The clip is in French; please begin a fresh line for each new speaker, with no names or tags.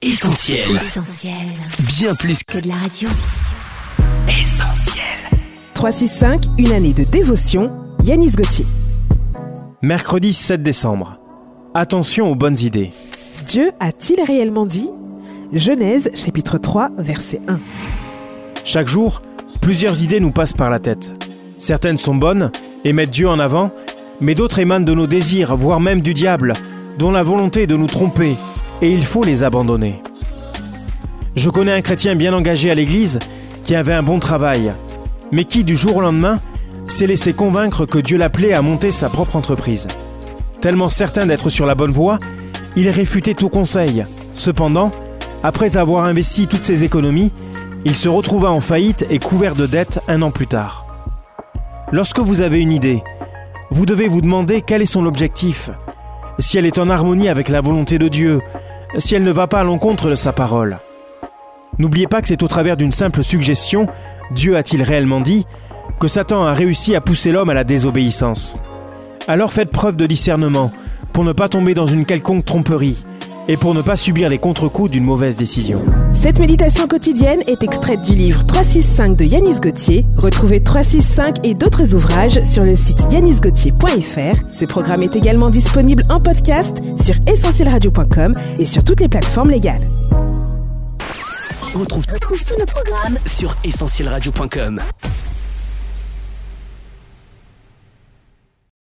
Essentiel.
Essentiel.
Bien plus
Que de la radio.
qu'essentiel.
365, une année de dévotion, Yanis Gauthier.
Mercredi 7 décembre. Attention aux bonnes idées.
Dieu a-t-il réellement dit? Genèse chapitre 3 verset 1.
Chaque jour, plusieurs idées nous passent par la tête. Certaines sont bonnes et mettent Dieu en avant, mais d'autres émanent de nos désirs, voire même du diable, dont la volonté est de nous tromper, et il faut les abandonner. Je connais un chrétien bien engagé à l'église qui avait un bon travail, mais qui, du jour au lendemain, s'est laissé convaincre que Dieu l'appelait à monter sa propre entreprise. Tellement certain d'être sur la bonne voie, il réfutait tout conseil. Cependant, après avoir investi toutes ses économies, il se retrouva en faillite et couvert de dettes un an plus tard. Lorsque vous avez une idée, vous devez vous demander quel est son objectif, si elle est en harmonie avec la volonté de Dieu, si elle ne va pas à l'encontre de sa parole. N'oubliez pas que c'est au travers d'une simple suggestion, Dieu a-t-il réellement dit, que Satan a réussi à pousser l'homme à la désobéissance. Alors faites preuve de discernement pour ne pas tomber dans une quelconque tromperie et pour ne pas subir les contre-coups d'une mauvaise décision.
Cette méditation quotidienne est extraite du livre 365 de Yanis Gauthier. Retrouvez 365 et d'autres ouvrages sur le site yanisgauthier.fr. Ce programme est également disponible en podcast sur essentielradio.com et sur toutes les plateformes légales.
On retrouve,
Retrouve tous nos programmes
sur essentielradio.com.